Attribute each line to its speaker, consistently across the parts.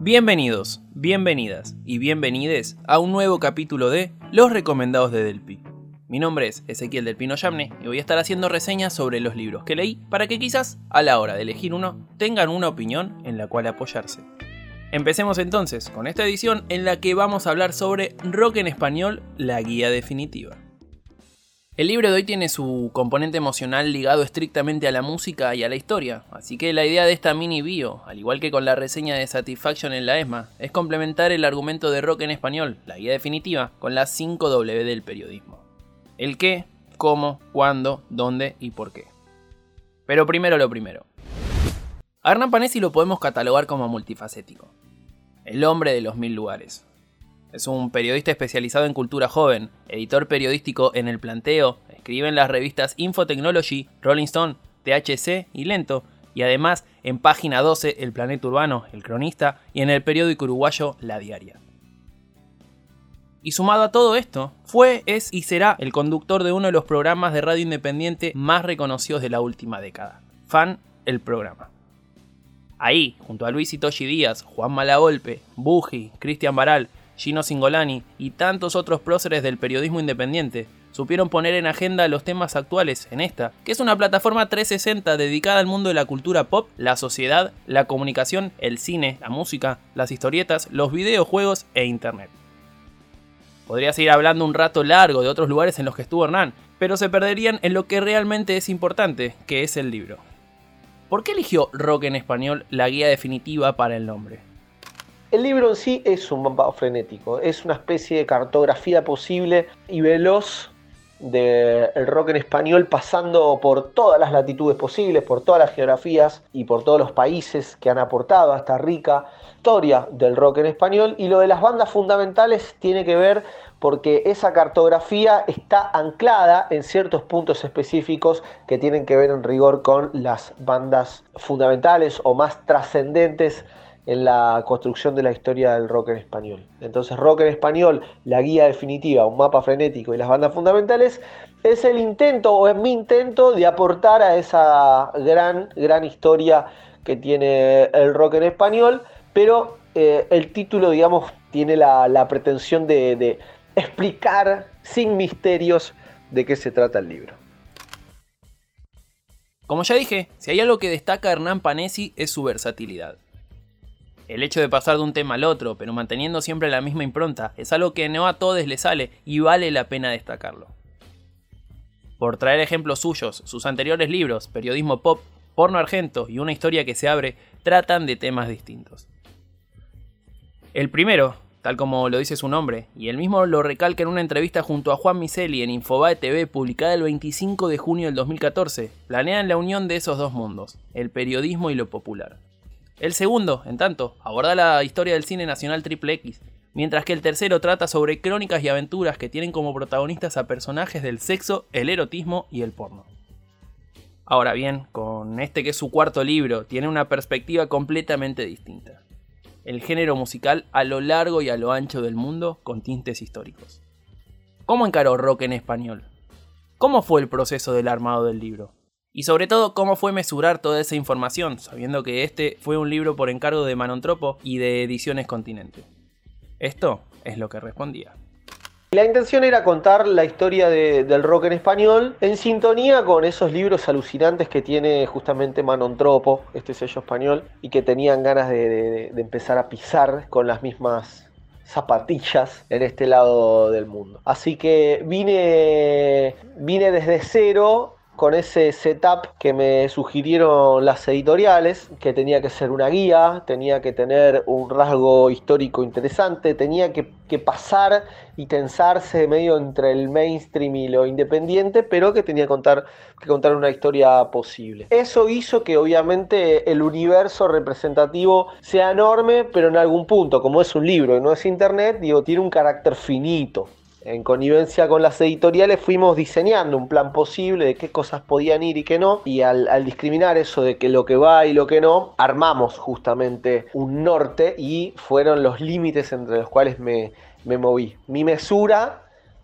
Speaker 1: Bienvenidos, bienvenidas y bienvenides a un nuevo capítulo de Los Recomendados de Delpi. Mi nombre es Ezequiel del Pino Yamne y voy a estar haciendo reseñas sobre los libros que leí para que quizás a la hora de elegir uno tengan una opinión en la cual apoyarse. Empecemos entonces con esta edición en la que vamos a hablar sobre Rock en Español, la guía definitiva. El libro de hoy tiene su componente emocional ligado estrictamente a la música y a la historia, así que la idea de esta mini bio, al igual que con la reseña de Satisfaction en la ESMA, es complementar el argumento de rock en español, la guía definitiva, con las 5 W del periodismo. El qué, cómo, cuándo, dónde y por qué. Pero primero lo primero. A Hernán Panesi lo podemos catalogar como multifacético. El hombre de los mil lugares. Es un periodista especializado en cultura joven, editor periodístico en El Planteo, escribe en las revistas Infotechnology, Rolling Stone, THC y Lento, y además en Página 12, El Planeta Urbano, El Cronista, y en el periódico uruguayo La Diaria. Y sumado a todo esto, fue, es y será el conductor de uno de los programas de radio independiente más reconocidos de la última década. Fan, el programa. Ahí, junto a Luis Díaz, Juan Malagolpe, Buji, Cristian Baral, Gino Singolani y tantos otros próceres del periodismo independiente supieron poner en agenda los temas actuales en esta, que es una plataforma 360 dedicada al mundo de la cultura pop, la sociedad, la comunicación, el cine, la música, las historietas, los videojuegos e internet. Podría seguir hablando un rato largo de otros lugares en los que estuvo Hernán, pero se perderían en lo que realmente es importante, que es el libro. ¿Por qué eligió Rock en español la guía definitiva para el nombre?
Speaker 2: El libro en sí es un mapa frenético, es una especie de cartografía posible y veloz del rock en español pasando por todas las latitudes posibles, por todas las geografías y por todos los países que han aportado a esta rica historia del rock en español. Y lo de las bandas fundamentales tiene que ver porque esa cartografía está anclada en ciertos puntos específicos que tienen que ver en rigor con las bandas fundamentales o más trascendentes en la construcción de la historia del rock en español. Entonces, rock en español, la guía definitiva, un mapa frenético y las bandas fundamentales, es el intento o es mi intento de aportar a esa gran, gran historia que tiene el rock en español, pero eh, el título, digamos, tiene la, pretensión de, de explicar sin misterios de qué se trata el libro.
Speaker 1: Como ya dije, si hay algo que destaca Hernán Panesi es su versatilidad. El hecho de pasar de un tema al otro, pero manteniendo siempre la misma impronta, es algo que no a todos les sale y vale la pena destacarlo. Por traer ejemplos suyos, sus anteriores libros, Periodismo Pop, Porno Argento y Una historia que se abre, tratan de temas distintos. El primero, tal como lo dice su nombre, y él mismo lo recalca en una entrevista junto a Juan Miseli en Infobae TV publicada el 25 de junio del 2014, planean la unión de esos dos mundos, el periodismo y lo popular. El segundo, en tanto, aborda la historia del cine nacional triple X, mientras que el tercero trata sobre crónicas y aventuras que tienen como protagonistas a personajes del sexo, el erotismo y el porno. Ahora bien, con este que es su cuarto libro, tiene una perspectiva completamente distinta. El género musical a lo largo y a lo ancho del mundo con tintes históricos. ¿Cómo encaró rock en español? ¿Cómo fue el proceso del armado del libro? Y sobre todo, cómo fue mesurar toda esa información, sabiendo que este fue un libro por encargo de Manontropo y de Ediciones Continente. Esto es lo que respondía.
Speaker 2: La intención era contar la historia del rock en español en sintonía con esos libros alucinantes que tiene justamente Manontropo, este sello español, y que tenían ganas de, de empezar a pisar con las mismas zapatillas en este lado del mundo. Así que vine, vine desde cero con ese setup que me sugirieron las editoriales, que tenía que ser una guía, tenía que tener un rasgo histórico interesante, tenía que, pasar y tensarse medio entre el mainstream y lo independiente, pero que tenía que contar, que contar una historia posible. Eso hizo que obviamente el universo representativo sea enorme, pero en algún punto, como es un libro y no es internet, digo, tiene un carácter finito en connivencia con las editoriales fuimos diseñando un plan posible de qué cosas podían ir y qué no. Y al, discriminar eso de que lo que va y lo que no, armamos justamente un norte y fueron los límites entre los cuales me, me moví. Mi mesura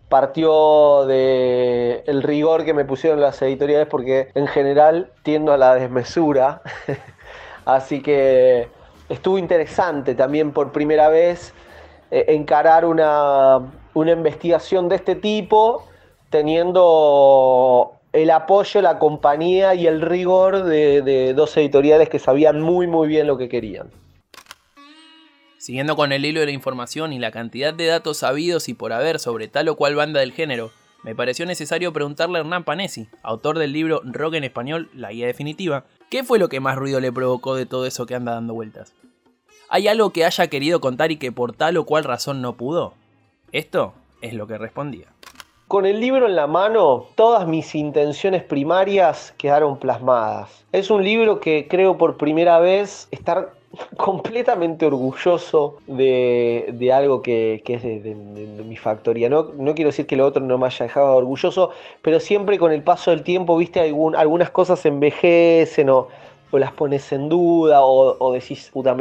Speaker 2: partió de rigor que me pusieron las editoriales porque en general tiendo a la desmesura. Así que estuvo interesante también por primera vez eh, encarar una, una investigación de este tipo teniendo el apoyo, la compañía y el rigor de, dos editoriales que sabían muy muy bien lo que querían.
Speaker 1: Siguiendo con el hilo de la información y la cantidad de datos sabidos y por haber sobre tal o cual banda del género, me pareció necesario preguntarle a Hernán Panesi, autor del libro Rock en Español, la guía definitiva, ¿qué fue lo que más ruido le provocó de todo eso que anda dando vueltas? ¿Hay algo que haya querido contar y que por tal o cual razón no pudo? Esto es lo que respondía.
Speaker 2: Con el libro en la mano, todas mis intenciones primarias quedaron plasmadas. Es un libro que creo por primera vez estar completamente orgulloso de, algo que, es de, mi factoría. No, no quiero decir que lo otro no me haya dejado orgulloso, pero siempre con el paso del tiempo, viste, algunas cosas envejecen o, las pones en duda o, decís, puta,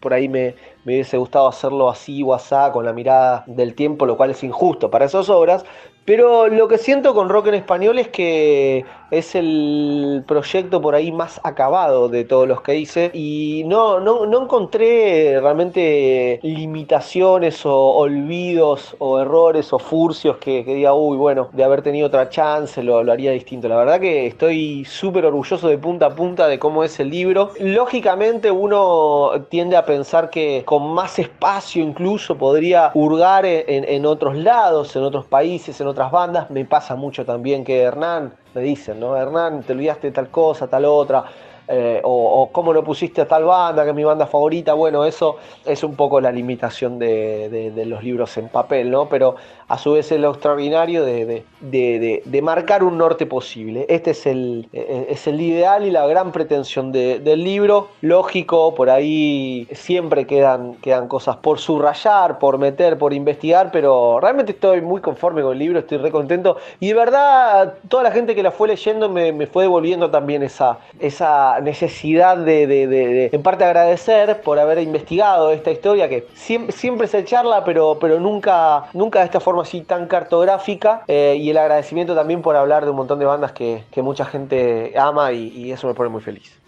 Speaker 2: por ahí me, me hubiese gustado hacerlo así o asá con la mirada del tiempo, lo cual es injusto para esas obras, pero lo que siento con rock en español es que es el proyecto por ahí más acabado de todos los que hice y no, no, encontré realmente limitaciones o olvidos o errores o furcios que, diga, uy, bueno, de haber tenido otra chance lo, lo haría distinto. La verdad que estoy súper orgulloso de punta a punta de cómo es el libro. Lógicamente uno tiende a pensar que con más espacio incluso podría hurgar en, en otros lados, en otros países, en otras bandas. Me pasa mucho también que Hernán, me dicen, ¿no? Hernán, te olvidaste de tal cosa, tal otra. Eh, o, cómo lo pusiste a tal banda, que es mi banda favorita. Bueno, eso es un poco la limitación de, los libros en papel, ¿no? Pero a su vez es lo extraordinario de, marcar un norte posible. Este es el, e, es el ideal y la gran pretensión del libro. Lógico, por ahí siempre quedan, quedan cosas por subrayar, por meter, por investigar, pero realmente estoy muy conforme con el libro, estoy re contento. Y de verdad, toda la gente que la fue leyendo me, me fue devolviendo también esa, esa necesidad de, en parte, agradecer por haber investigado esta historia que siempre, se charla, pero, pero nunca, nunca de esta forma así tan cartográfica. Eh, y el agradecimiento también por hablar de un montón de bandas que, mucha gente ama y, y eso me pone muy feliz.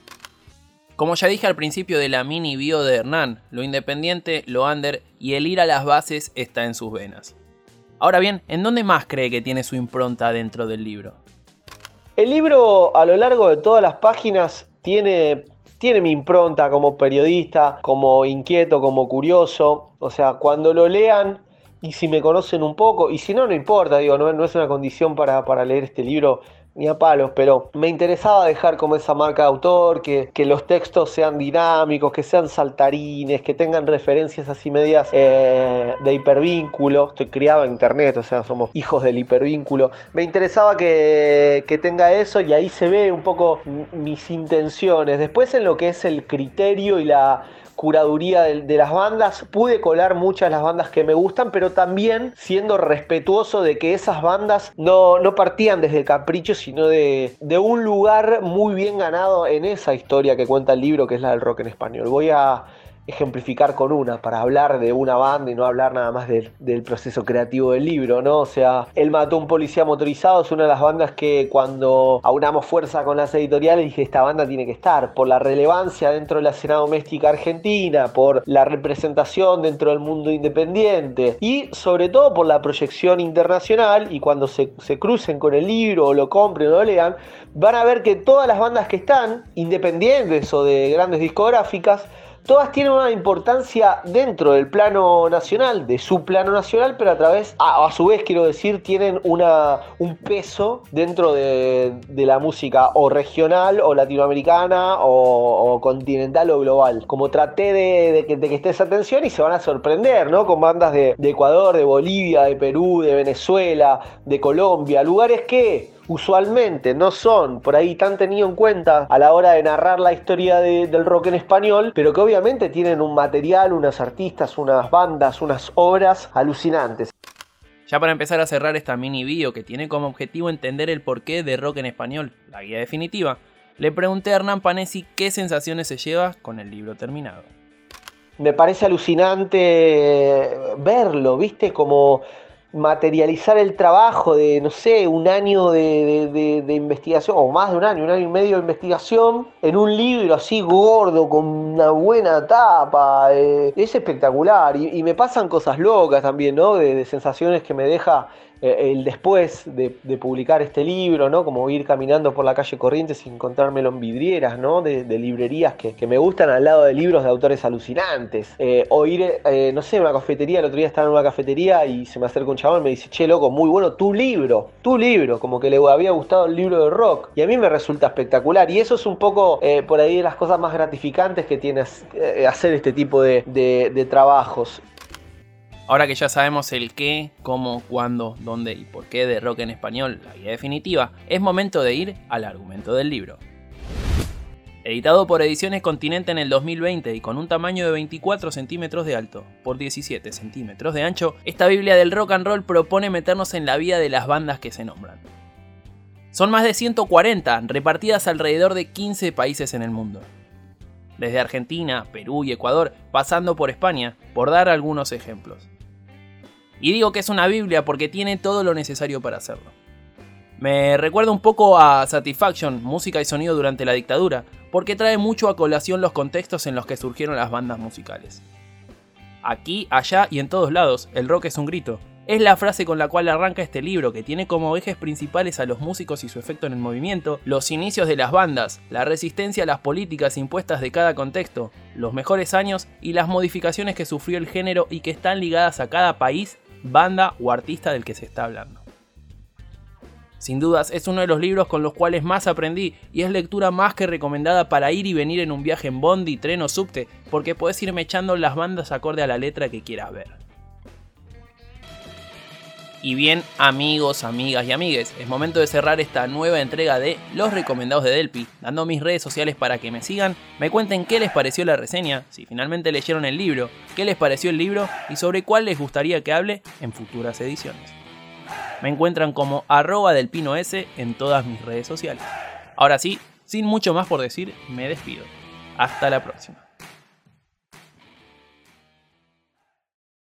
Speaker 1: Como ya dije al principio de la mini bio de Hernán, lo independiente, lo under y el ir a las bases está en sus venas. Ahora bien, ¿en dónde más cree que tiene su impronta dentro del libro?
Speaker 2: El libro a lo largo de todas las páginas tiene, tiene mi impronta como periodista, como inquieto, como curioso. O sea, cuando lo lean y si me conocen un poco, y si no, no importa, digo, no, es una condición para, para leer este libro ni a palos, pero me interesaba dejar como esa marca de autor, que, los textos sean dinámicos, que sean saltarines, que tengan referencias así medias eh, de hipervínculo. Estoy criado en internet, o sea, somos hijos del hipervínculo. Me interesaba que, que tenga eso y ahí se ve un poco mis intenciones. Después en lo que es el criterio y la curaduría de, las bandas, pude colar muchas las bandas que me gustan, pero también siendo respetuoso de que esas bandas no, no partían desde capricho, sino de, de un lugar muy bien ganado en esa historia que cuenta el libro, que es la del rock en español. Voy a ejemplificar con una, para hablar de una banda y no hablar nada más del, proceso creativo del libro, ¿no? O sea, Él mató a un policía motorizado es una de las bandas que cuando aunamos fuerza con las editoriales dije, esta banda tiene que estar, por la relevancia dentro de la escena doméstica argentina, por la representación dentro del mundo independiente y sobre todo por la proyección internacional y cuando se, se crucen con el libro o lo compren o lo lean, van a ver que todas las bandas que están, independientes o de grandes discográficas, todas tienen una importancia dentro del plano nacional, de su plano nacional, pero a través, a, su vez quiero decir, tienen una, un peso dentro de, la música o regional o latinoamericana o, continental o global. Como traté de, que, de, que, esté esa atención y se van a sorprender, ¿no? Con bandas de, de Ecuador, de Bolivia, de Perú, de Venezuela, de Colombia, lugares que usualmente no son por ahí tan tenidos en cuenta a la hora de narrar la historia del rock en español, pero que obviamente tienen un material, unas artistas, unas bandas, unas obras alucinantes.
Speaker 1: Ya para empezar a cerrar esta mini bio que tiene como objetivo entender el porqué de rock en español, la guía definitiva, le pregunté a Hernán Panesi qué sensaciones se lleva con el libro terminado.
Speaker 2: Me parece alucinante verlo, ¿viste? Como materializar el trabajo de, no sé, un año de, investigación, o más de un año, un año y medio de investigación, en un libro así gordo, con una buena tapa. Eh, es espectacular. Y, me pasan cosas locas también, ¿no? de sensaciones que me deja el después de, publicar este libro, ¿no? Como ir caminando por la calle Corrientes y encontrármelo en vidrieras, ¿no? De, librerías que, me gustan al lado de libros de autores alucinantes. Eh, o ir, eh, no sé, en una cafetería, el otro día estaba en una cafetería y se me acerca un chabón y me dice, che, loco, muy bueno tu libro, tu libro, como que le había gustado el libro de rock. Y a mí me resulta espectacular. Y eso es un poco por ahí de las cosas más gratificantes que tiene hacer este tipo de trabajos.
Speaker 1: Ahora que ya sabemos el qué, cómo, cuándo, dónde y por qué de rock en español, la guía definitiva, es momento de ir al argumento del libro. Editado por Ediciones Continente en el 2020 y con un tamaño de 24 centímetros de alto por 17 centímetros de ancho, esta Biblia del rock and roll propone meternos en la vida de las bandas que se nombran. Son más de 140, repartidas alrededor de 15 países en el mundo. Desde Argentina, Perú y Ecuador, pasando por España, por dar algunos ejemplos. Y digo que es una Biblia porque tiene todo lo necesario para hacerlo. Me recuerda un poco a Satisfaction, música y sonido durante la dictadura, porque trae mucho a colación los contextos en los que surgieron las bandas musicales. Aquí, allá y en todos lados, el rock es un grito. Es la frase con la cual arranca este libro, que tiene como ejes principales a los músicos y su efecto en el movimiento, los inicios de las bandas, la resistencia a las políticas impuestas de cada contexto, los mejores años y las modificaciones que sufrió el género y que están ligadas a cada país banda o artista del que se está hablando. Sin dudas es uno de los libros con los cuales más aprendí y es lectura más que recomendada para ir y venir en un viaje en bondi, tren o subte, porque puedes irme echando las bandas acorde a la letra que quieras ver. Y bien, amigos, amigas y amigues, es momento de cerrar esta nueva entrega de Los Recomendados de Delpi, dando mis redes sociales para que me sigan, me cuenten qué les pareció la reseña, si finalmente leyeron el libro, qué les pareció el libro y sobre cuál les gustaría que hable en futuras ediciones. Me encuentran como arroba delpino S en todas mis redes sociales. Ahora sí, sin mucho más por decir, me despido. Hasta la próxima.